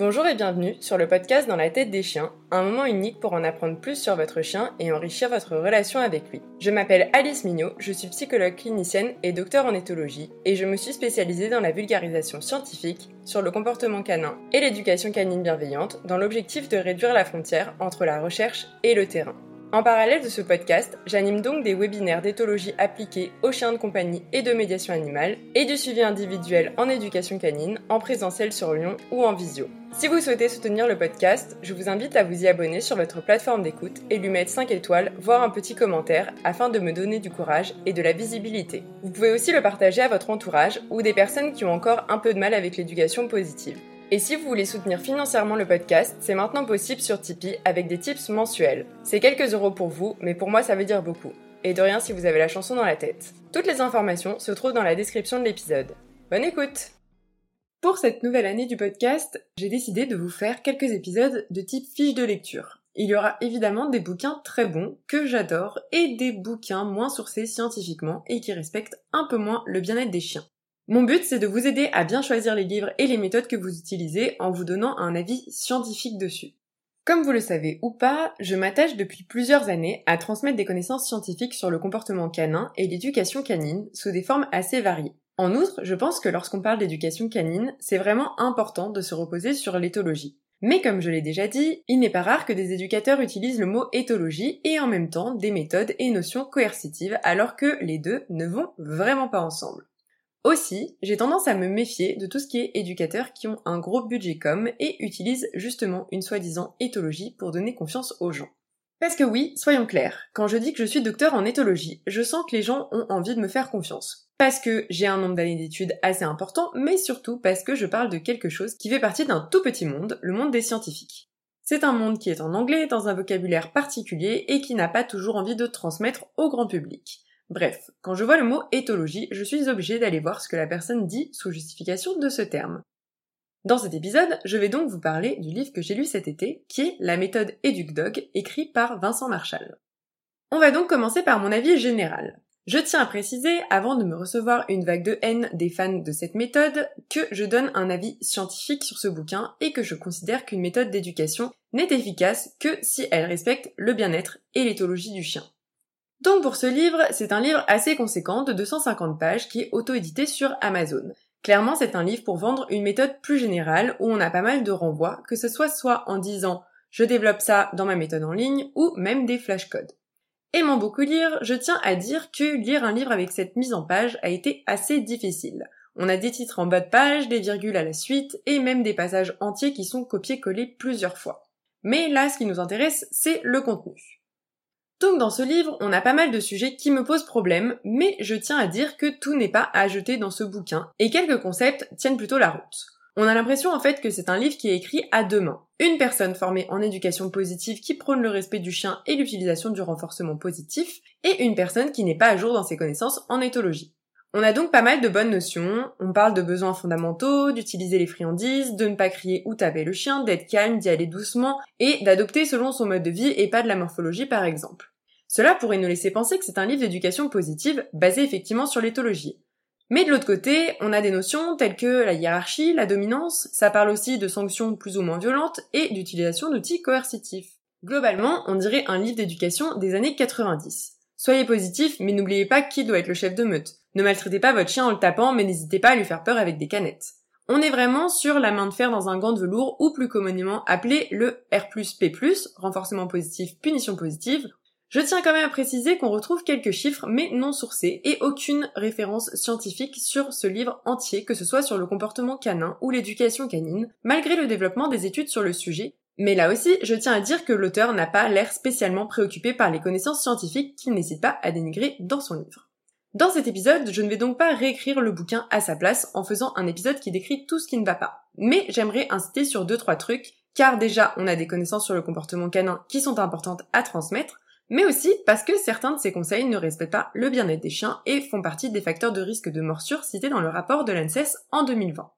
Bonjour et bienvenue sur le podcast Dans la tête des chiens, un moment unique pour en apprendre plus sur votre chien et enrichir votre relation avec lui. Je m'appelle Alice Mignot, je suis psychologue clinicienne et docteur en éthologie et je me suis spécialisée dans la vulgarisation scientifique sur le comportement canin et l'éducation canine bienveillante dans l'objectif de réduire la frontière entre la recherche et le terrain. En parallèle de ce podcast, j'anime donc des webinaires d'éthologie appliquée aux chiens de compagnie et de médiation animale et du suivi individuel en éducation canine en présentiel sur Lyon ou en visio. Si vous souhaitez soutenir le podcast, je vous invite à vous y abonner sur votre plateforme d'écoute et lui mettre 5 étoiles, voire un petit commentaire afin de me donner du courage et de la visibilité. Vous pouvez aussi le partager à votre entourage ou des personnes qui ont encore un peu de mal avec l'éducation positive. Et si vous voulez soutenir financièrement le podcast, c'est maintenant possible sur Tipeee avec des tips mensuels. C'est quelques euros pour vous, mais pour moi ça veut dire beaucoup. Et de rien si vous avez la chanson dans la tête. Toutes les informations se trouvent dans la description de l'épisode. Bonne écoute Pour cette nouvelle année du podcast, j'ai décidé de vous faire quelques épisodes de type fiche de lecture. Il y aura évidemment des bouquins très bons, que j'adore, et des bouquins moins sourcés scientifiquement et qui respectent un peu moins le bien-être des chiens. Mon but, c'est de vous aider à bien choisir les livres et les méthodes que vous utilisez en vous donnant un avis scientifique dessus. Comme vous le savez ou pas, je m'attache depuis plusieurs années à transmettre des connaissances scientifiques sur le comportement canin et l'éducation canine sous des formes assez variées. En outre, je pense que lorsqu'on parle d'éducation canine, c'est vraiment important de se reposer sur l'éthologie. Mais comme je l'ai déjà dit, il n'est pas rare que des éducateurs utilisent le mot éthologie et en même temps des méthodes et notions coercitives alors que les deux ne vont vraiment pas ensemble. Aussi, j'ai tendance à me méfier de tout ce qui est éducateurs qui ont un gros budget com et utilisent justement une soi-disant éthologie pour donner confiance aux gens. Parce que oui, soyons clairs, quand je dis que je suis docteur en éthologie, je sens que les gens ont envie de me faire confiance. Parce que j'ai un nombre d'années d'études assez important, mais surtout parce que je parle de quelque chose qui fait partie d'un tout petit monde, le monde des scientifiques. C'est un monde qui est en anglais, dans un vocabulaire particulier et qui n'a pas toujours envie de transmettre au grand public. Bref, quand je vois le mot éthologie, je suis obligée d'aller voir ce que la personne dit sous justification de ce terme. Dans cet épisode, je vais donc vous parler du livre que j'ai lu cet été, qui est La méthode EducDog, écrit par Vincent Marshall. On va donc commencer par mon avis général. Je tiens à préciser, avant de me recevoir une vague de haine des fans de cette méthode, que je donne un avis scientifique sur ce bouquin et que je considère qu'une méthode d'éducation n'est efficace que si elle respecte le bien-être et l'éthologie du chien. Donc pour ce livre, c'est un livre assez conséquent de 250 pages qui est auto-édité sur Amazon. Clairement, c'est un livre pour vendre une méthode plus générale où on a pas mal de renvois, que ce soit soit en disant je développe ça dans ma méthode en ligne ou même des flashcodes. Aimant beaucoup lire, je tiens à dire que lire un livre avec cette mise en page a été assez difficile. On a des titres en bas de page, des virgules à la suite et même des passages entiers qui sont copiés-collés plusieurs fois. Mais là, ce qui nous intéresse, c'est le contenu. Donc dans ce livre, on a pas mal de sujets qui me posent problème, mais je tiens à dire que tout n'est pas à jeter dans ce bouquin, et quelques concepts tiennent plutôt la route. On a l'impression en fait que c'est un livre qui est écrit à deux mains. Une personne formée en éducation positive qui prône le respect du chien et l'utilisation du renforcement positif, et une personne qui n'est pas à jour dans ses connaissances en éthologie. On a donc pas mal de bonnes notions, on parle de besoins fondamentaux, d'utiliser les friandises, de ne pas crier ou taper le chien, d'être calme, d'y aller doucement, et d'adopter selon son mode de vie et pas de la morphologie par exemple. Cela pourrait nous laisser penser que c'est un livre d'éducation positive basé effectivement sur l'éthologie. Mais de l'autre côté, on a des notions telles que la hiérarchie, la dominance, ça parle aussi de sanctions plus ou moins violentes et d'utilisation d'outils coercitifs. Globalement, on dirait un livre d'éducation des années 90. Soyez positif, mais n'oubliez pas qui doit être le chef de meute. Ne maltraitez pas votre chien en le tapant, mais n'hésitez pas à lui faire peur avec des canettes. On est vraiment sur la main de fer dans un gant de velours ou plus communément appelé le R+P+, renforcement positif, punition positive, je tiens quand même à préciser qu'on retrouve quelques chiffres mais non sourcés et aucune référence scientifique sur ce livre entier, que ce soit sur le comportement canin ou l'éducation canine, malgré le développement des études sur le sujet. Mais là aussi, je tiens à dire que l'auteur n'a pas l'air spécialement préoccupé par les connaissances scientifiques qu'il n'hésite pas à dénigrer dans son livre. Dans cet épisode, je ne vais donc pas réécrire le bouquin à sa place en faisant un épisode qui décrit tout ce qui ne va pas. Mais j'aimerais insister sur deux trois trucs, car déjà on a des connaissances sur le comportement canin qui sont importantes à transmettre, mais aussi parce que certains de ces conseils ne respectent pas le bien-être des chiens et font partie des facteurs de risque de morsure cités dans le rapport de l'ANSES en 2020.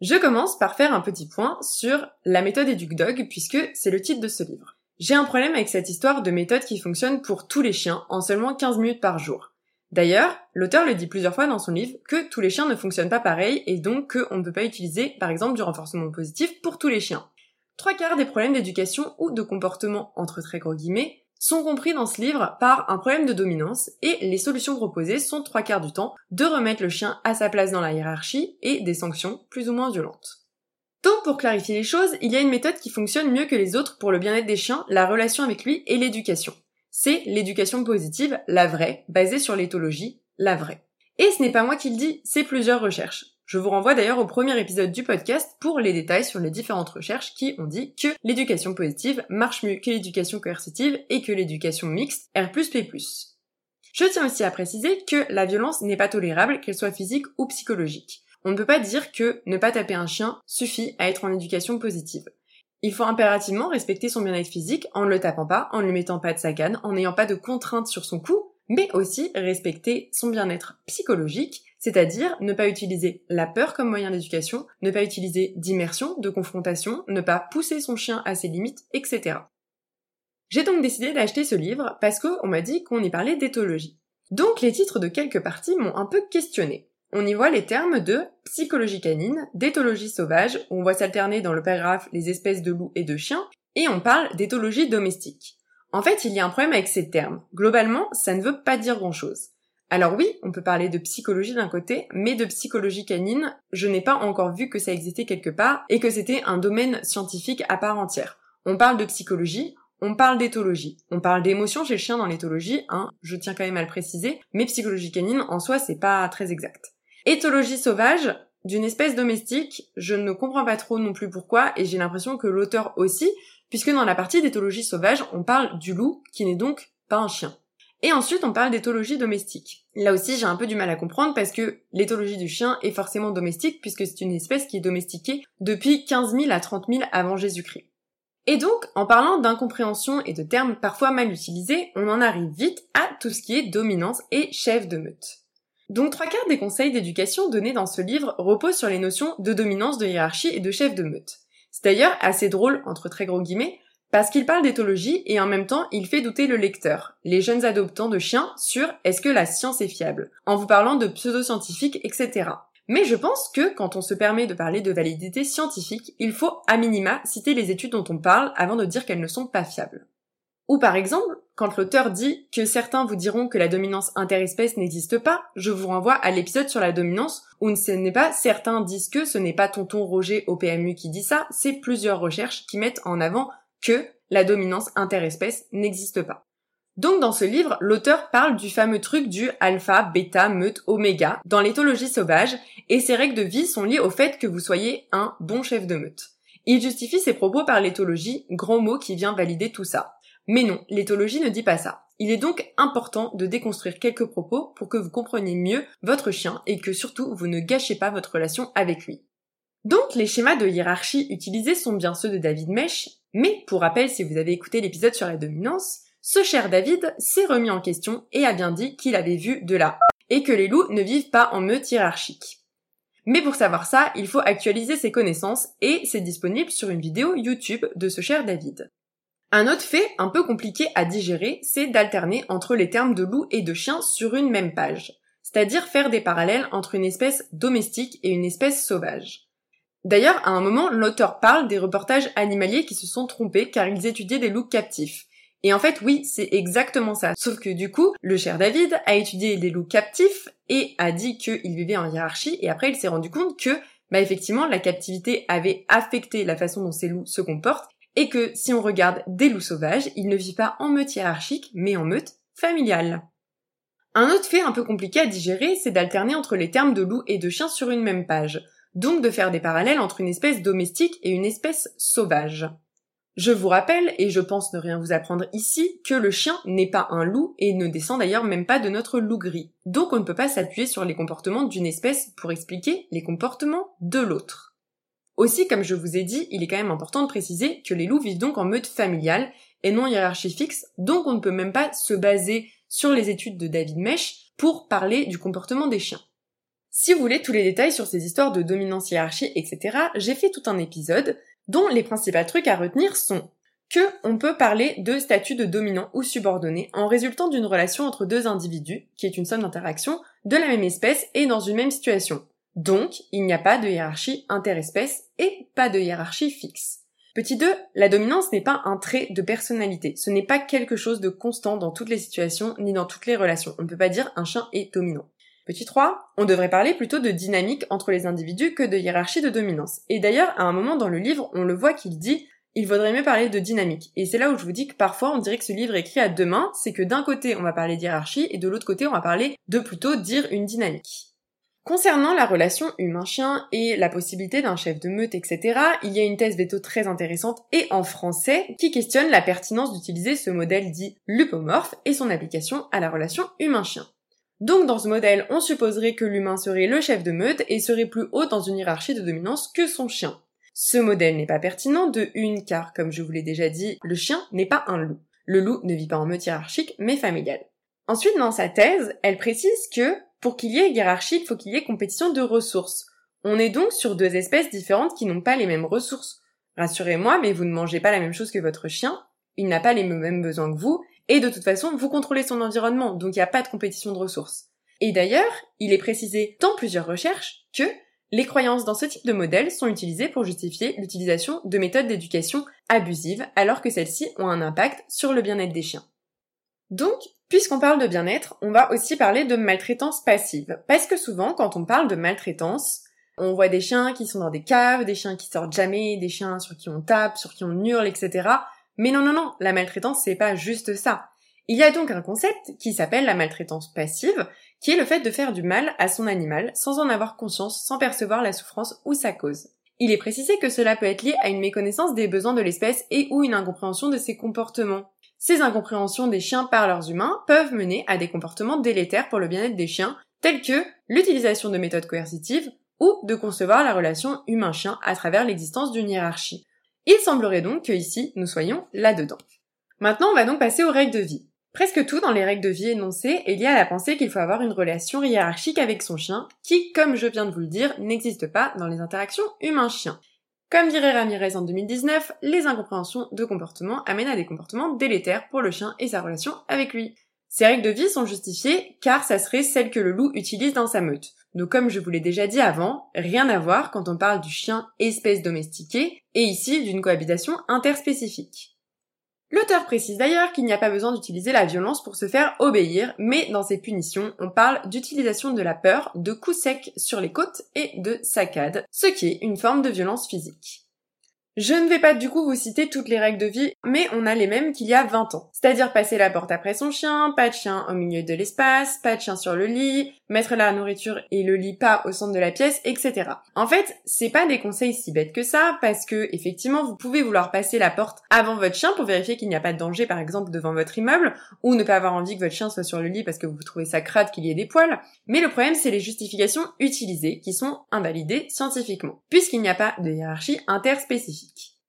Je commence par faire un petit point sur la méthode EducDog puisque c'est le titre de ce livre. J'ai un problème avec cette histoire de méthode qui fonctionne pour tous les chiens en seulement 15 minutes par jour. D'ailleurs, l'auteur le dit plusieurs fois dans son livre que tous les chiens ne fonctionnent pas pareil et donc qu'on ne peut pas utiliser par exemple du renforcement positif pour tous les chiens. Trois quarts des problèmes d'éducation ou de comportement entre très gros guillemets sont compris dans ce livre par un problème de dominance et les solutions proposées sont trois quarts du temps de remettre le chien à sa place dans la hiérarchie et des sanctions plus ou moins violentes. Donc pour clarifier les choses, il y a une méthode qui fonctionne mieux que les autres pour le bien-être des chiens, la relation avec lui et l'éducation. C'est l'éducation positive, la vraie, basée sur l'éthologie, la vraie. Et ce n'est pas moi qui le dis, c'est plusieurs recherches. Je vous renvoie d'ailleurs au premier épisode du podcast pour les détails sur les différentes recherches qui ont dit que l'éducation positive marche mieux que l'éducation coercitive et que l'éducation mixte R+P+. Je tiens aussi à préciser que la violence n'est pas tolérable, qu'elle soit physique ou psychologique. On ne peut pas dire que ne pas taper un chien suffit à être en éducation positive. Il faut impérativement respecter son bien-être physique en ne le tapant pas, en ne lui mettant pas de sagane, en n'ayant pas de contraintes sur son cou, mais aussi respecter son bien-être psychologique c'est-à-dire ne pas utiliser la peur comme moyen d'éducation, ne pas utiliser d'immersion, de confrontation, ne pas pousser son chien à ses limites, etc. J'ai donc décidé d'acheter ce livre parce qu'on m'a dit qu'on y parlait d'éthologie. Donc les titres de quelques parties m'ont un peu questionné. On y voit les termes de psychologie canine, d'éthologie sauvage, où on voit s'alterner dans le paragraphe les espèces de loups et de chiens, et on parle d'éthologie domestique. En fait, il y a un problème avec ces termes. Globalement, ça ne veut pas dire grand-chose. Alors oui, on peut parler de psychologie d'un côté, mais de psychologie canine, je n'ai pas encore vu que ça existait quelque part et que c'était un domaine scientifique à part entière. On parle de psychologie, on parle d'éthologie, on parle d'émotions chez le chien dans l'éthologie, hein, je tiens quand même à le préciser, mais psychologie canine en soi c'est pas très exact. Éthologie sauvage, d'une espèce domestique, je ne comprends pas trop non plus pourquoi et j'ai l'impression que l'auteur aussi, puisque dans la partie d'éthologie sauvage, on parle du loup qui n'est donc pas un chien. Et ensuite, on parle d'éthologie domestique. Là aussi, j'ai un peu du mal à comprendre parce que l'éthologie du chien est forcément domestique puisque c'est une espèce qui est domestiquée depuis 15 000 à 30 000 avant Jésus-Christ. Et donc, en parlant d'incompréhension et de termes parfois mal utilisés, on en arrive vite à tout ce qui est dominance et chef de meute. Donc trois quarts des conseils d'éducation donnés dans ce livre reposent sur les notions de dominance, de hiérarchie et de chef de meute. C'est d'ailleurs assez drôle, entre très gros guillemets, parce qu'il parle d'éthologie et en même temps il fait douter le lecteur, les jeunes adoptants de chiens, sur est-ce que la science est fiable, en vous parlant de pseudo-scientifiques, etc. Mais je pense que quand on se permet de parler de validité scientifique, il faut à minima citer les études dont on parle avant de dire qu'elles ne sont pas fiables. Ou par exemple, quand l'auteur dit que certains vous diront que la dominance interespèce n'existe pas, je vous renvoie à l'épisode sur la dominance où ce n'est pas certains disent que ce n'est pas tonton Roger au PMU qui dit ça, c'est plusieurs recherches qui mettent en avant que la dominance interespèce n'existe pas. Donc dans ce livre, l'auteur parle du fameux truc du alpha, bêta, meute, oméga dans l'éthologie sauvage et ses règles de vie sont liées au fait que vous soyez un bon chef de meute. Il justifie ses propos par l'éthologie, grand mot qui vient valider tout ça. Mais non, l'éthologie ne dit pas ça. Il est donc important de déconstruire quelques propos pour que vous compreniez mieux votre chien et que surtout vous ne gâchez pas votre relation avec lui. Donc les schémas de hiérarchie utilisés sont bien ceux de David Mech, mais pour rappel si vous avez écouté l'épisode sur la dominance, ce cher David s'est remis en question et a bien dit qu'il avait vu de là et que les loups ne vivent pas en meute hiérarchique. Mais pour savoir ça, il faut actualiser ses connaissances et c'est disponible sur une vidéo YouTube de ce cher David. Un autre fait un peu compliqué à digérer, c'est d'alterner entre les termes de loup et de chien sur une même page, c'est-à-dire faire des parallèles entre une espèce domestique et une espèce sauvage. D'ailleurs, à un moment, l'auteur parle des reportages animaliers qui se sont trompés car ils étudiaient des loups captifs. Et en fait, oui, c'est exactement ça. Sauf que du coup, le cher David a étudié des loups captifs et a dit qu'ils vivaient en hiérarchie et après il s'est rendu compte que, bah effectivement, la captivité avait affecté la façon dont ces loups se comportent et que si on regarde des loups sauvages, ils ne vivent pas en meute hiérarchique, mais en meute familiale. Un autre fait un peu compliqué à digérer, c'est d'alterner entre les termes de loup et de chien sur une même page donc de faire des parallèles entre une espèce domestique et une espèce sauvage. Je vous rappelle, et je pense ne rien vous apprendre ici, que le chien n'est pas un loup et ne descend d'ailleurs même pas de notre loup gris. Donc on ne peut pas s'appuyer sur les comportements d'une espèce pour expliquer les comportements de l'autre. Aussi, comme je vous ai dit, il est quand même important de préciser que les loups vivent donc en meute familiale et non hiérarchie fixe, donc on ne peut même pas se baser sur les études de David Mech pour parler du comportement des chiens. Si vous voulez tous les détails sur ces histoires de dominance hiérarchie, etc., j'ai fait tout un épisode dont les principaux trucs à retenir sont que on peut parler de statut de dominant ou subordonné en résultant d'une relation entre deux individus, qui est une somme d'interactions, de la même espèce et dans une même situation. Donc, il n'y a pas de hiérarchie interespèce et pas de hiérarchie fixe. Petit 2, la dominance n'est pas un trait de personnalité. Ce n'est pas quelque chose de constant dans toutes les situations ni dans toutes les relations. On ne peut pas dire un chien est dominant. Petit 3, on devrait parler plutôt de dynamique entre les individus que de hiérarchie de dominance. Et d'ailleurs, à un moment dans le livre, on le voit qu'il dit il vaudrait mieux parler de dynamique. Et c'est là où je vous dis que parfois on dirait que ce livre est écrit à deux mains, c'est que d'un côté on va parler d'hiérarchie et de l'autre côté on va parler de plutôt dire une dynamique. Concernant la relation humain-chien et la possibilité d'un chef de meute, etc., il y a une thèse veto très intéressante et en français qui questionne la pertinence d'utiliser ce modèle dit lupomorphe et son application à la relation humain-chien. Donc dans ce modèle, on supposerait que l'humain serait le chef de meute et serait plus haut dans une hiérarchie de dominance que son chien. Ce modèle n'est pas pertinent de une car, comme je vous l'ai déjà dit, le chien n'est pas un loup. Le loup ne vit pas en meute hiérarchique mais familiale. Ensuite, dans sa thèse, elle précise que pour qu'il y ait hiérarchie, il faut qu'il y ait compétition de ressources. On est donc sur deux espèces différentes qui n'ont pas les mêmes ressources. Rassurez-moi, mais vous ne mangez pas la même chose que votre chien, il n'a pas les mêmes besoins que vous, et de toute façon, vous contrôlez son environnement, donc il n'y a pas de compétition de ressources. Et d'ailleurs, il est précisé dans plusieurs recherches que les croyances dans ce type de modèle sont utilisées pour justifier l'utilisation de méthodes d'éducation abusives alors que celles-ci ont un impact sur le bien-être des chiens. Donc, Puisqu'on parle de bien-être, on va aussi parler de maltraitance passive. Parce que souvent, quand on parle de maltraitance, on voit des chiens qui sont dans des caves, des chiens qui sortent jamais, des chiens sur qui on tape, sur qui on hurle, etc. Mais non, non, non, la maltraitance, c'est pas juste ça. Il y a donc un concept qui s'appelle la maltraitance passive, qui est le fait de faire du mal à son animal sans en avoir conscience, sans percevoir la souffrance ou sa cause. Il est précisé que cela peut être lié à une méconnaissance des besoins de l'espèce et ou une incompréhension de ses comportements. Ces incompréhensions des chiens par leurs humains peuvent mener à des comportements délétères pour le bien-être des chiens, tels que l'utilisation de méthodes coercitives ou de concevoir la relation humain-chien à travers l'existence d'une hiérarchie. Il semblerait donc que ici nous soyons là-dedans. Maintenant, on va donc passer aux règles de vie. Presque tout dans les règles de vie énoncées est lié à la pensée qu'il faut avoir une relation hiérarchique avec son chien, qui, comme je viens de vous le dire, n'existe pas dans les interactions humain-chien. Comme dirait Ramirez en 2019, les incompréhensions de comportement amènent à des comportements délétères pour le chien et sa relation avec lui. Ces règles de vie sont justifiées car ça serait celles que le loup utilise dans sa meute. Donc comme je vous l'ai déjà dit avant, rien à voir quand on parle du chien espèce domestiquée et ici d'une cohabitation interspécifique. L'auteur précise d'ailleurs qu'il n'y a pas besoin d'utiliser la violence pour se faire obéir, mais dans ses punitions, on parle d'utilisation de la peur, de coups secs sur les côtes et de saccades, ce qui est une forme de violence physique. Je ne vais pas du coup vous citer toutes les règles de vie, mais on a les mêmes qu'il y a 20 ans. C'est-à-dire passer la porte après son chien, pas de chien au milieu de l'espace, pas de chien sur le lit, mettre la nourriture et le lit pas au centre de la pièce, etc. En fait, c'est pas des conseils si bêtes que ça, parce que effectivement, vous pouvez vouloir passer la porte avant votre chien pour vérifier qu'il n'y a pas de danger, par exemple, devant votre immeuble, ou ne pas avoir envie que votre chien soit sur le lit parce que vous trouvez ça crade qu'il y ait des poils. Mais le problème, c'est les justifications utilisées qui sont invalidées scientifiquement, puisqu'il n'y a pas de hiérarchie interspécifique.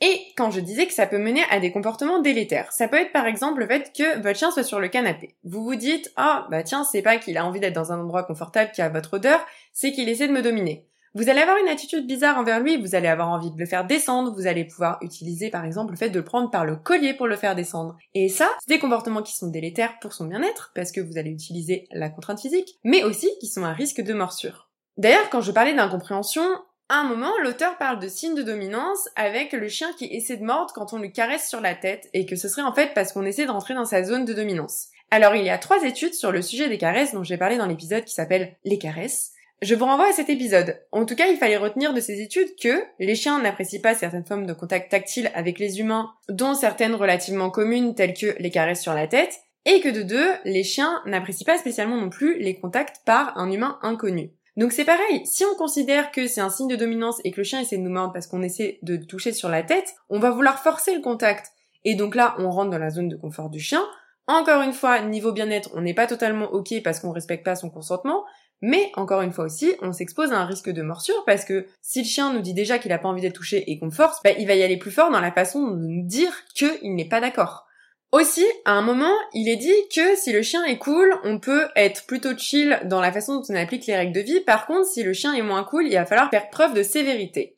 Et quand je disais que ça peut mener à des comportements délétères, ça peut être par exemple le fait que votre chien soit sur le canapé. Vous vous dites, ah, bah tiens, c'est pas qu'il a envie d'être dans un endroit confortable qui a votre odeur, c'est qu'il essaie de me dominer. Vous allez avoir une attitude bizarre envers lui, vous allez avoir envie de le faire descendre, vous allez pouvoir utiliser par exemple le fait de le prendre par le collier pour le faire descendre. Et ça, c'est des comportements qui sont délétères pour son bien-être, parce que vous allez utiliser la contrainte physique, mais aussi qui sont à risque de morsure. D'ailleurs, quand je parlais d'incompréhension, à un moment, l'auteur parle de signes de dominance avec le chien qui essaie de mordre quand on lui caresse sur la tête et que ce serait en fait parce qu'on essaie de rentrer dans sa zone de dominance. Alors il y a trois études sur le sujet des caresses dont j'ai parlé dans l'épisode qui s'appelle Les caresses. Je vous renvoie à cet épisode. En tout cas, il fallait retenir de ces études que les chiens n'apprécient pas certaines formes de contact tactile avec les humains, dont certaines relativement communes telles que les caresses sur la tête, et que de deux, les chiens n'apprécient pas spécialement non plus les contacts par un humain inconnu. Donc c'est pareil, si on considère que c'est un signe de dominance et que le chien essaie de nous mordre parce qu'on essaie de toucher sur la tête, on va vouloir forcer le contact. Et donc là, on rentre dans la zone de confort du chien. Encore une fois, niveau bien-être, on n'est pas totalement ok parce qu'on respecte pas son consentement, mais encore une fois aussi, on s'expose à un risque de morsure parce que si le chien nous dit déjà qu'il a pas envie d'être touché et qu'on force, bah, il va y aller plus fort dans la façon de nous dire qu'il n'est pas d'accord. Aussi, à un moment, il est dit que si le chien est cool, on peut être plutôt chill dans la façon dont on applique les règles de vie. Par contre, si le chien est moins cool, il va falloir faire preuve de sévérité.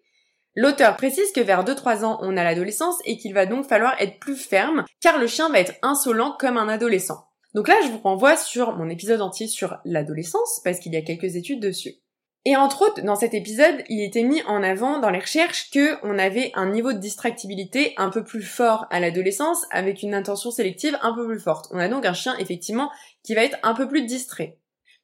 L'auteur précise que vers 2-3 ans, on a l'adolescence et qu'il va donc falloir être plus ferme, car le chien va être insolent comme un adolescent. Donc là, je vous renvoie sur mon épisode entier sur l'adolescence, parce qu'il y a quelques études dessus. Et entre autres, dans cet épisode, il était mis en avant dans les recherches que on avait un niveau de distractibilité un peu plus fort à l'adolescence, avec une intention sélective un peu plus forte. On a donc un chien, effectivement, qui va être un peu plus distrait.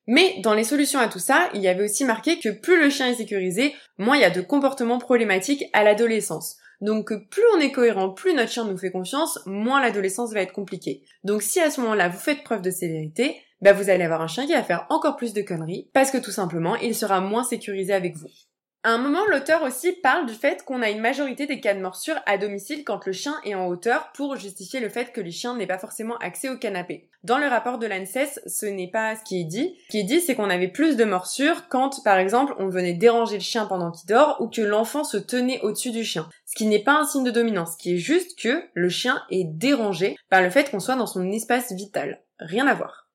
Mais dans les solutions à tout ça, il y avait aussi marqué que plus le chien est sécurisé, moins il y a de comportements problématiques à l'adolescence. Donc plus on est cohérent, plus notre chien nous fait confiance, moins l'adolescence va être compliquée. Donc si à ce moment-là vous faites preuve de sévérité, bah vous allez avoir un chien qui va faire encore plus de conneries parce que tout simplement il sera moins sécurisé avec vous. À un moment, l'auteur aussi parle du fait qu'on a une majorité des cas de morsure à domicile quand le chien est en hauteur pour justifier le fait que les chiens n'aient pas forcément accès au canapé. Dans le rapport de l'ANSES, ce n'est pas ce qui est dit. Ce qui est dit, c'est qu'on avait plus de morsures quand, par exemple, on venait déranger le chien pendant qu'il dort ou que l'enfant se tenait au-dessus du chien. Ce qui n'est pas un signe de dominance, ce qui est juste que le chien est dérangé par le fait qu'on soit dans son espace vital. Rien à voir.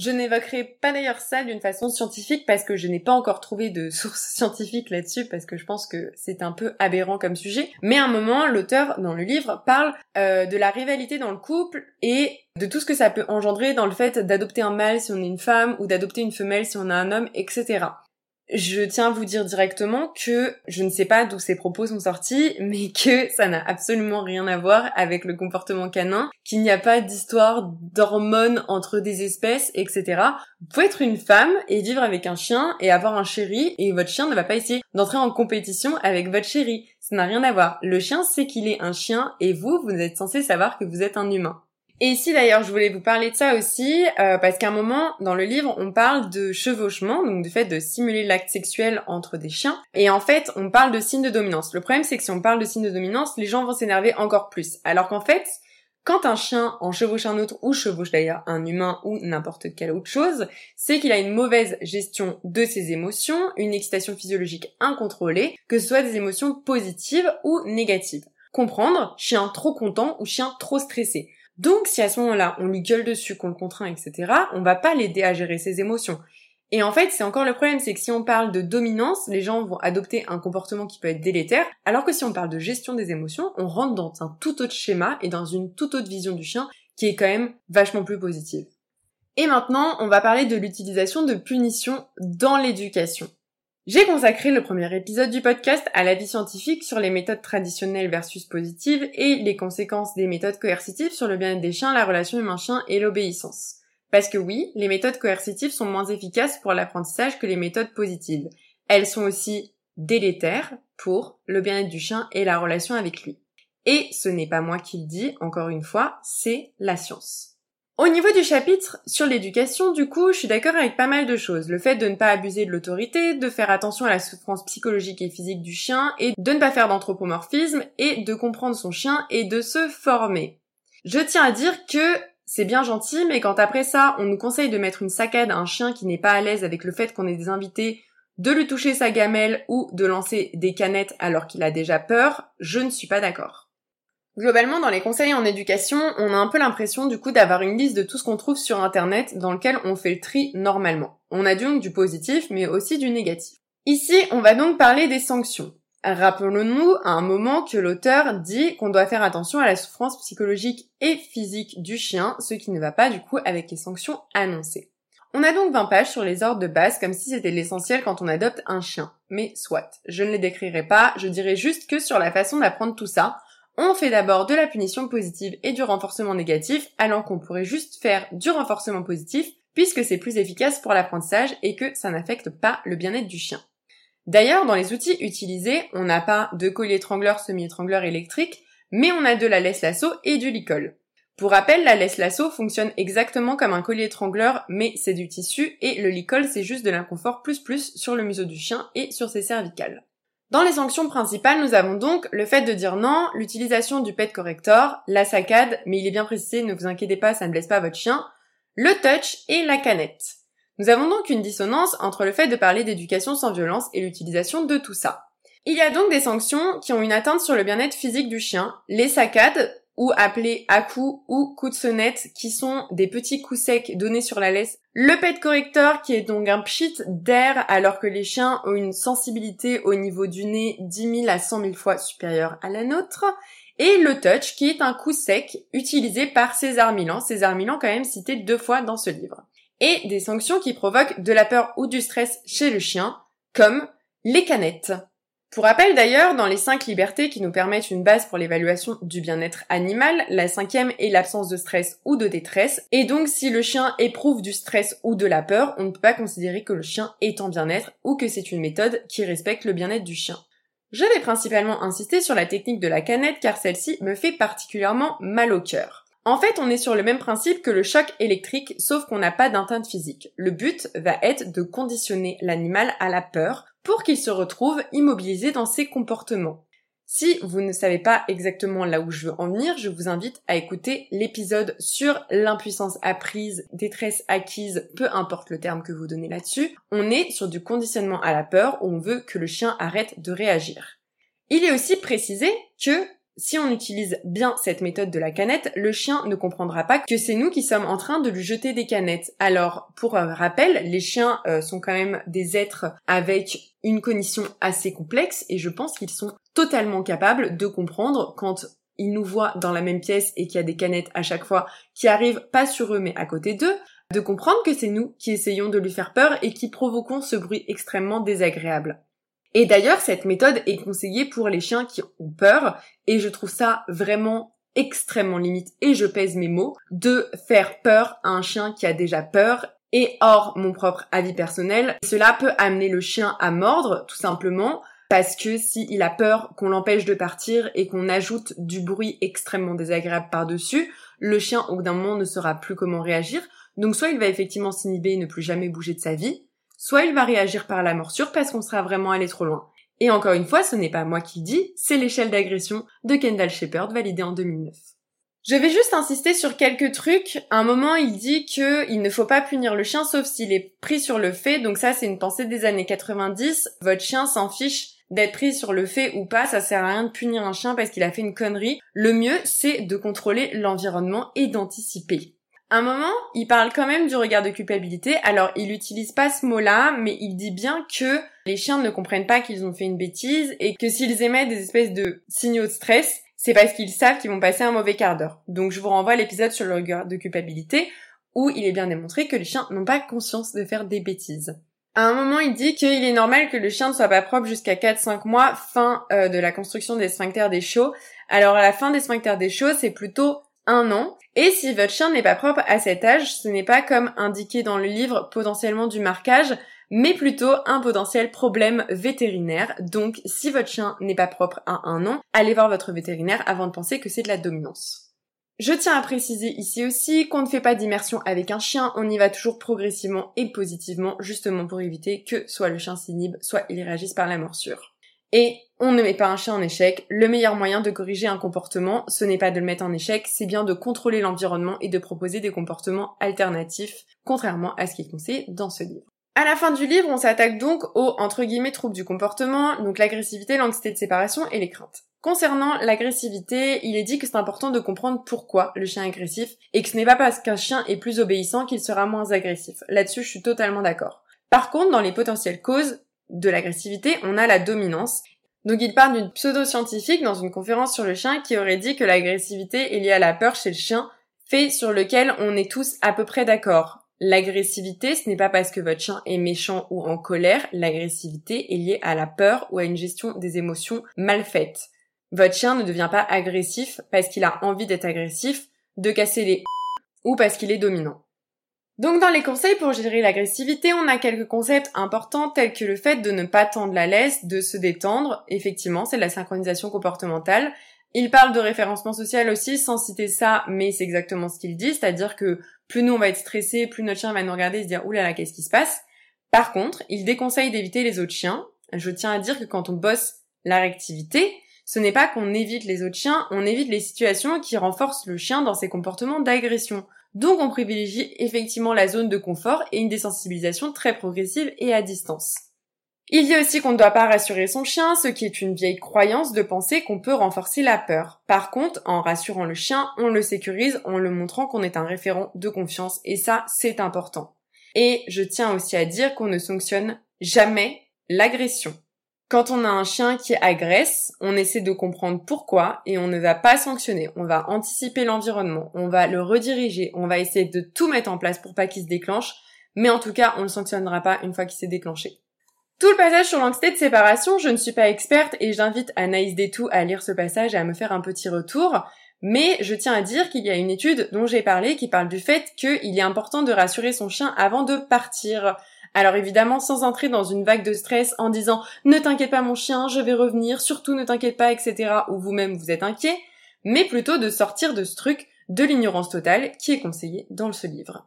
Je n'évoquerai pas d'ailleurs ça d'une façon scientifique parce que je n'ai pas encore trouvé de source scientifique là-dessus parce que je pense que c'est un peu aberrant comme sujet. Mais à un moment, l'auteur dans le livre parle euh, de la rivalité dans le couple et de tout ce que ça peut engendrer dans le fait d'adopter un mâle si on est une femme ou d'adopter une femelle si on a un homme, etc. Je tiens à vous dire directement que je ne sais pas d'où ces propos sont sortis, mais que ça n'a absolument rien à voir avec le comportement canin, qu'il n'y a pas d'histoire d'hormones entre des espèces, etc. Vous pouvez être une femme et vivre avec un chien et avoir un chéri, et votre chien ne va pas essayer d'entrer en compétition avec votre chéri. Ça n'a rien à voir. Le chien sait qu'il est un chien, et vous, vous êtes censé savoir que vous êtes un humain. Et ici d'ailleurs, je voulais vous parler de ça aussi, euh, parce qu'à un moment, dans le livre, on parle de chevauchement, donc du fait de simuler l'acte sexuel entre des chiens. Et en fait, on parle de signes de dominance. Le problème, c'est que si on parle de signes de dominance, les gens vont s'énerver encore plus. Alors qu'en fait, quand un chien en chevauche un autre, ou chevauche d'ailleurs un humain ou n'importe quelle autre chose, c'est qu'il a une mauvaise gestion de ses émotions, une excitation physiologique incontrôlée, que ce soit des émotions positives ou négatives. Comprendre, chien trop content ou chien trop stressé. Donc si à ce moment-là on lui gueule dessus, qu'on le contraint, etc., on va pas l'aider à gérer ses émotions. Et en fait, c'est encore le problème, c'est que si on parle de dominance, les gens vont adopter un comportement qui peut être délétère, alors que si on parle de gestion des émotions, on rentre dans un tout autre schéma et dans une toute autre vision du chien qui est quand même vachement plus positive. Et maintenant, on va parler de l'utilisation de punitions dans l'éducation. J'ai consacré le premier épisode du podcast à l'avis scientifique sur les méthodes traditionnelles versus positives et les conséquences des méthodes coercitives sur le bien-être des chiens, la relation humain-chien et l'obéissance. Parce que oui, les méthodes coercitives sont moins efficaces pour l'apprentissage que les méthodes positives. Elles sont aussi délétères pour le bien-être du chien et la relation avec lui. Et ce n'est pas moi qui le dis, encore une fois, c'est la science. Au niveau du chapitre sur l'éducation, du coup, je suis d'accord avec pas mal de choses. Le fait de ne pas abuser de l'autorité, de faire attention à la souffrance psychologique et physique du chien, et de ne pas faire d'anthropomorphisme, et de comprendre son chien, et de se former. Je tiens à dire que c'est bien gentil, mais quand après ça, on nous conseille de mettre une saccade à un chien qui n'est pas à l'aise avec le fait qu'on ait des invités, de lui toucher sa gamelle ou de lancer des canettes alors qu'il a déjà peur, je ne suis pas d'accord. Globalement, dans les conseils en éducation, on a un peu l'impression du coup d'avoir une liste de tout ce qu'on trouve sur Internet dans lequel on fait le tri normalement. On a donc du positif, mais aussi du négatif. Ici, on va donc parler des sanctions. Rappelons-nous à un moment que l'auteur dit qu'on doit faire attention à la souffrance psychologique et physique du chien, ce qui ne va pas du coup avec les sanctions annoncées. On a donc 20 pages sur les ordres de base comme si c'était l'essentiel quand on adopte un chien. Mais soit, je ne les décrirai pas, je dirai juste que sur la façon d'apprendre tout ça, on fait d'abord de la punition positive et du renforcement négatif, alors qu'on pourrait juste faire du renforcement positif, puisque c'est plus efficace pour l'apprentissage et que ça n'affecte pas le bien-être du chien. D'ailleurs, dans les outils utilisés, on n'a pas de collier étrangleur, semi-étrangleur électrique, mais on a de la laisse lasso et du licol. Pour rappel, la laisse lasso fonctionne exactement comme un collier étrangleur, mais c'est du tissu, et le licol c'est juste de l'inconfort plus plus sur le museau du chien et sur ses cervicales. Dans les sanctions principales, nous avons donc le fait de dire non, l'utilisation du pet corrector, la saccade, mais il est bien précisé, ne vous inquiétez pas, ça ne blesse pas votre chien, le touch et la canette. Nous avons donc une dissonance entre le fait de parler d'éducation sans violence et l'utilisation de tout ça. Il y a donc des sanctions qui ont une atteinte sur le bien-être physique du chien, les saccades ou appelés à-coups ou coups de sonnette, qui sont des petits coups secs donnés sur la laisse. Le pet corrector, qui est donc un pchit d'air, alors que les chiens ont une sensibilité au niveau du nez 10 000 à 100 000 fois supérieure à la nôtre. Et le touch, qui est un coup sec utilisé par César Milan. César Milan quand même cité deux fois dans ce livre. Et des sanctions qui provoquent de la peur ou du stress chez le chien, comme les canettes. Pour rappel d'ailleurs, dans les cinq libertés qui nous permettent une base pour l'évaluation du bien-être animal, la cinquième est l'absence de stress ou de détresse, et donc si le chien éprouve du stress ou de la peur, on ne peut pas considérer que le chien est en bien-être ou que c'est une méthode qui respecte le bien-être du chien. Je vais principalement insister sur la technique de la canette car celle-ci me fait particulièrement mal au cœur. En fait, on est sur le même principe que le choc électrique, sauf qu'on n'a pas d'atteinte physique. Le but va être de conditionner l'animal à la peur pour qu'il se retrouve immobilisé dans ses comportements. Si vous ne savez pas exactement là où je veux en venir, je vous invite à écouter l'épisode sur l'impuissance apprise, détresse acquise, peu importe le terme que vous donnez là-dessus. On est sur du conditionnement à la peur où on veut que le chien arrête de réagir. Il est aussi précisé que si on utilise bien cette méthode de la canette, le chien ne comprendra pas que c'est nous qui sommes en train de lui jeter des canettes. Alors, pour rappel, les chiens euh, sont quand même des êtres avec une cognition assez complexe et je pense qu'ils sont totalement capables de comprendre quand ils nous voient dans la même pièce et qu'il y a des canettes à chaque fois qui arrivent pas sur eux mais à côté d'eux, de comprendre que c'est nous qui essayons de lui faire peur et qui provoquons ce bruit extrêmement désagréable. Et d'ailleurs, cette méthode est conseillée pour les chiens qui ont peur, et je trouve ça vraiment extrêmement limite, et je pèse mes mots, de faire peur à un chien qui a déjà peur, et hors mon propre avis personnel, cela peut amener le chien à mordre, tout simplement, parce que s'il a peur qu'on l'empêche de partir et qu'on ajoute du bruit extrêmement désagréable par-dessus, le chien au bout d'un moment ne saura plus comment réagir, donc soit il va effectivement s'inhiber et ne plus jamais bouger de sa vie, soit il va réagir par la morsure parce qu'on sera vraiment allé trop loin. Et encore une fois, ce n'est pas moi qui le dis, c'est l'échelle d'agression de Kendall Shepard validée en 2009. Je vais juste insister sur quelques trucs. Un moment, il dit que il ne faut pas punir le chien sauf s'il est pris sur le fait. Donc ça, c'est une pensée des années 90. Votre chien s'en fiche d'être pris sur le fait ou pas, ça sert à rien de punir un chien parce qu'il a fait une connerie. Le mieux, c'est de contrôler l'environnement et d'anticiper un moment, il parle quand même du regard de culpabilité. Alors, il n'utilise pas ce mot-là, mais il dit bien que les chiens ne comprennent pas qu'ils ont fait une bêtise et que s'ils émettent des espèces de signaux de stress, c'est parce qu'ils savent qu'ils vont passer un mauvais quart d'heure. Donc, je vous renvoie à l'épisode sur le regard de culpabilité où il est bien démontré que les chiens n'ont pas conscience de faire des bêtises. À un moment, il dit qu'il est normal que le chien ne soit pas propre jusqu'à 4-5 mois, fin euh, de la construction des sphincters des chiots. Alors, à la fin des sphincters des chiots, c'est plutôt an. Et si votre chien n'est pas propre à cet âge, ce n'est pas comme indiqué dans le livre potentiellement du marquage, mais plutôt un potentiel problème vétérinaire. Donc si votre chien n'est pas propre à un an, allez voir votre vétérinaire avant de penser que c'est de la dominance. Je tiens à préciser ici aussi qu'on ne fait pas d'immersion avec un chien, on y va toujours progressivement et positivement, justement pour éviter que soit le chien s'inhibe, soit il réagisse par la morsure. Et on ne met pas un chien en échec. Le meilleur moyen de corriger un comportement, ce n'est pas de le mettre en échec, c'est bien de contrôler l'environnement et de proposer des comportements alternatifs, contrairement à ce qui est dans ce livre. À la fin du livre, on s'attaque donc aux entre guillemets troubles du comportement, donc l'agressivité, l'anxiété de séparation et les craintes. Concernant l'agressivité, il est dit que c'est important de comprendre pourquoi le chien est agressif et que ce n'est pas parce qu'un chien est plus obéissant qu'il sera moins agressif. Là-dessus, je suis totalement d'accord. Par contre, dans les potentielles causes, de l'agressivité, on a la dominance. Donc il parle d'une pseudo-scientifique dans une conférence sur le chien qui aurait dit que l'agressivité est liée à la peur chez le chien, fait sur lequel on est tous à peu près d'accord. L'agressivité, ce n'est pas parce que votre chien est méchant ou en colère, l'agressivité est liée à la peur ou à une gestion des émotions mal faite. Votre chien ne devient pas agressif parce qu'il a envie d'être agressif, de casser les ou parce qu'il est dominant. Donc dans les conseils pour gérer l'agressivité, on a quelques concepts importants tels que le fait de ne pas tendre la laisse, de se détendre. Effectivement, c'est de la synchronisation comportementale. Il parle de référencement social aussi sans citer ça, mais c'est exactement ce qu'il dit, c'est-à-dire que plus nous on va être stressés, plus notre chien va nous regarder et se dire oulala qu'est-ce qui se passe? Par contre, il déconseille d'éviter les autres chiens. Je tiens à dire que quand on bosse la réactivité, ce n'est pas qu'on évite les autres chiens, on évite les situations qui renforcent le chien dans ses comportements d'agression. Donc on privilégie effectivement la zone de confort et une désensibilisation très progressive et à distance. Il dit aussi qu'on ne doit pas rassurer son chien, ce qui est une vieille croyance de penser qu'on peut renforcer la peur. Par contre, en rassurant le chien, on le sécurise en le montrant qu'on est un référent de confiance et ça, c'est important. Et je tiens aussi à dire qu'on ne sanctionne jamais l'agression. Quand on a un chien qui agresse, on essaie de comprendre pourquoi et on ne va pas sanctionner. On va anticiper l'environnement, on va le rediriger, on va essayer de tout mettre en place pour pas qu'il se déclenche, mais en tout cas, on ne sanctionnera pas une fois qu'il s'est déclenché. Tout le passage sur l'anxiété de séparation, je ne suis pas experte et j'invite Anaïs Détou à lire ce passage et à me faire un petit retour. Mais je tiens à dire qu'il y a une étude dont j'ai parlé qui parle du fait qu'il est important de rassurer son chien avant de partir. Alors évidemment, sans entrer dans une vague de stress en disant ne t'inquiète pas mon chien, je vais revenir, surtout ne t'inquiète pas, etc. ou vous-même vous êtes inquiet, mais plutôt de sortir de ce truc de l'ignorance totale qui est conseillé dans ce livre.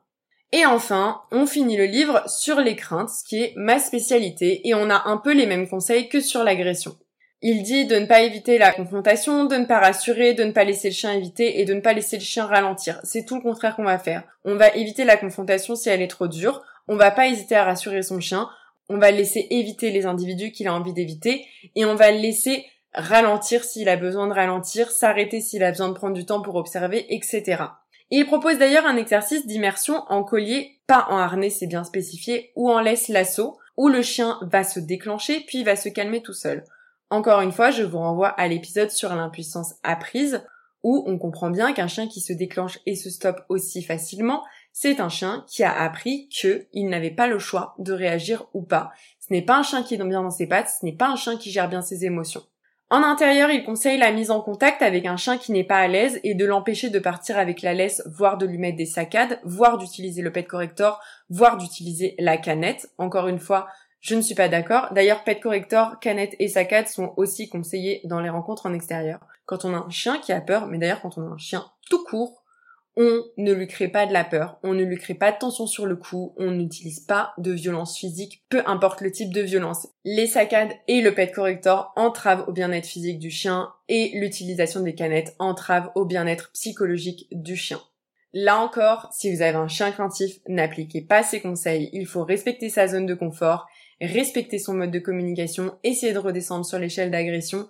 Et enfin, on finit le livre sur les craintes, ce qui est ma spécialité, et on a un peu les mêmes conseils que sur l'agression. Il dit de ne pas éviter la confrontation, de ne pas rassurer, de ne pas laisser le chien éviter et de ne pas laisser le chien ralentir. C'est tout le contraire qu'on va faire. On va éviter la confrontation si elle est trop dure, on va pas hésiter à rassurer son chien, on va laisser éviter les individus qu'il a envie d'éviter et on va le laisser ralentir s'il a besoin de ralentir, s'arrêter s'il a besoin de prendre du temps pour observer, etc. Il propose d'ailleurs un exercice d'immersion en collier, pas en harnais, c'est bien spécifié, ou en laisse lasso, où le chien va se déclencher puis va se calmer tout seul. Encore une fois, je vous renvoie à l'épisode sur l'impuissance apprise, où on comprend bien qu'un chien qui se déclenche et se stoppe aussi facilement, c'est un chien qui a appris qu'il n'avait pas le choix de réagir ou pas. Ce n'est pas un chien qui est bien dans ses pattes, ce n'est pas un chien qui gère bien ses émotions. En intérieur, il conseille la mise en contact avec un chien qui n'est pas à l'aise et de l'empêcher de partir avec la laisse, voire de lui mettre des saccades, voire d'utiliser le pet corrector, voire d'utiliser la canette. Encore une fois, je ne suis pas d'accord. D'ailleurs, pet corrector, canette et saccade sont aussi conseillés dans les rencontres en extérieur. Quand on a un chien qui a peur, mais d'ailleurs quand on a un chien tout court, on ne lui crée pas de la peur, on ne lui crée pas de tension sur le cou, on n'utilise pas de violence physique, peu importe le type de violence. Les saccades et le pet corrector entravent au bien-être physique du chien et l'utilisation des canettes entrave au bien-être psychologique du chien. Là encore, si vous avez un chien craintif, n'appliquez pas ces conseils, il faut respecter sa zone de confort, respecter son mode de communication, essayer de redescendre sur l'échelle d'agression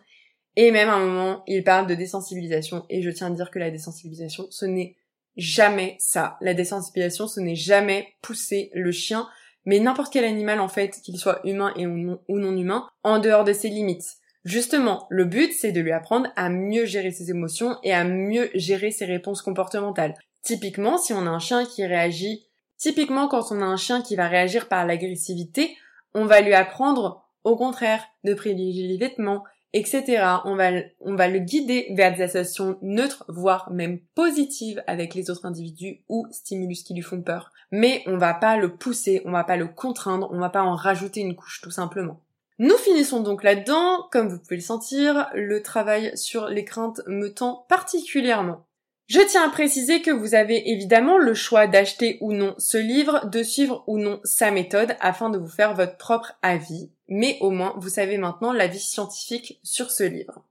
et même à un moment, il parle de désensibilisation et je tiens à dire que la désensibilisation, ce n'est jamais ça. La désensibilisation, ce n'est jamais pousser le chien, mais n'importe quel animal en fait, qu'il soit humain et ou non, ou non humain, en dehors de ses limites. Justement, le but, c'est de lui apprendre à mieux gérer ses émotions et à mieux gérer ses réponses comportementales. Typiquement, si on a un chien qui réagit, typiquement quand on a un chien qui va réagir par l'agressivité, on va lui apprendre, au contraire, de privilégier les vêtements, etc. On va, on va le guider vers des associations neutres, voire même positives avec les autres individus ou stimulus qui lui font peur. Mais on va pas le pousser, on va pas le contraindre, on va pas en rajouter une couche tout simplement. Nous finissons donc là-dedans, comme vous pouvez le sentir, le travail sur les craintes me tend particulièrement. Je tiens à préciser que vous avez évidemment le choix d'acheter ou non ce livre, de suivre ou non sa méthode afin de vous faire votre propre avis, mais au moins vous savez maintenant l'avis scientifique sur ce livre.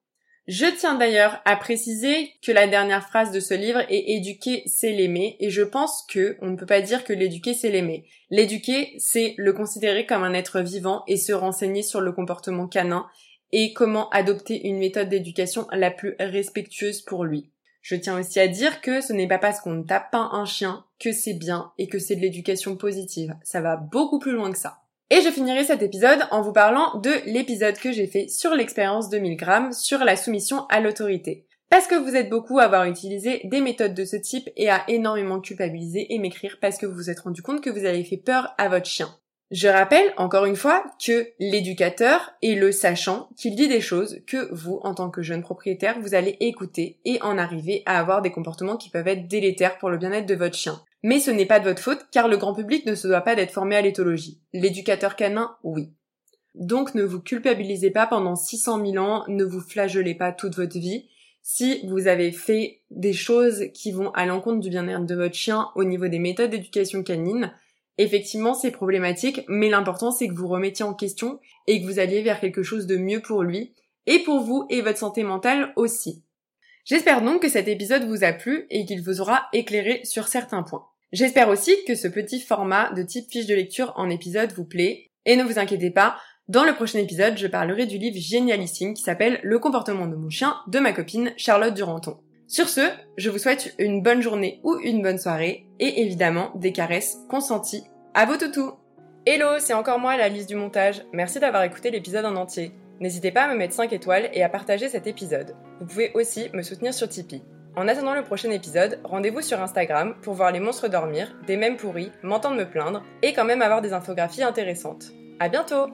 Je tiens d'ailleurs à préciser que la dernière phrase de ce livre est éduquer c'est l'aimer et je pense que on ne peut pas dire que l'éduquer c'est l'aimer. L'éduquer c'est le considérer comme un être vivant et se renseigner sur le comportement canin et comment adopter une méthode d'éducation la plus respectueuse pour lui. Je tiens aussi à dire que ce n'est pas parce qu'on ne tape pas un chien que c'est bien et que c'est de l'éducation positive. Ça va beaucoup plus loin que ça. Et je finirai cet épisode en vous parlant de l'épisode que j'ai fait sur l'expérience de 1000 grammes sur la soumission à l'autorité. Parce que vous êtes beaucoup à avoir utilisé des méthodes de ce type et à énormément culpabiliser et m'écrire parce que vous vous êtes rendu compte que vous avez fait peur à votre chien. Je rappelle encore une fois que l'éducateur est le sachant qu'il dit des choses que vous, en tant que jeune propriétaire, vous allez écouter et en arriver à avoir des comportements qui peuvent être délétères pour le bien-être de votre chien. Mais ce n'est pas de votre faute car le grand public ne se doit pas d'être formé à l'éthologie. L'éducateur canin, oui. Donc ne vous culpabilisez pas pendant 600 000 ans, ne vous flagellez pas toute votre vie. Si vous avez fait des choses qui vont à l'encontre du bien-être de votre chien au niveau des méthodes d'éducation canine, Effectivement, c'est problématique, mais l'important c'est que vous remettiez en question et que vous alliez vers quelque chose de mieux pour lui, et pour vous et votre santé mentale aussi. J'espère donc que cet épisode vous a plu et qu'il vous aura éclairé sur certains points. J'espère aussi que ce petit format de type fiche de lecture en épisode vous plaît, et ne vous inquiétez pas, Dans le prochain épisode, je parlerai du livre génialissime qui s'appelle Le comportement de mon chien de ma copine Charlotte Duranton. Sur ce, je vous souhaite une bonne journée ou une bonne soirée et évidemment des caresses consenties à vos toutous. Hello, c'est encore moi la liste du montage. Merci d'avoir écouté l'épisode en entier. N'hésitez pas à me mettre 5 étoiles et à partager cet épisode. Vous pouvez aussi me soutenir sur Tipeee. En attendant le prochain épisode, rendez-vous sur Instagram pour voir les monstres dormir, des mèmes pourris, m'entendre me plaindre et quand même avoir des infographies intéressantes. À bientôt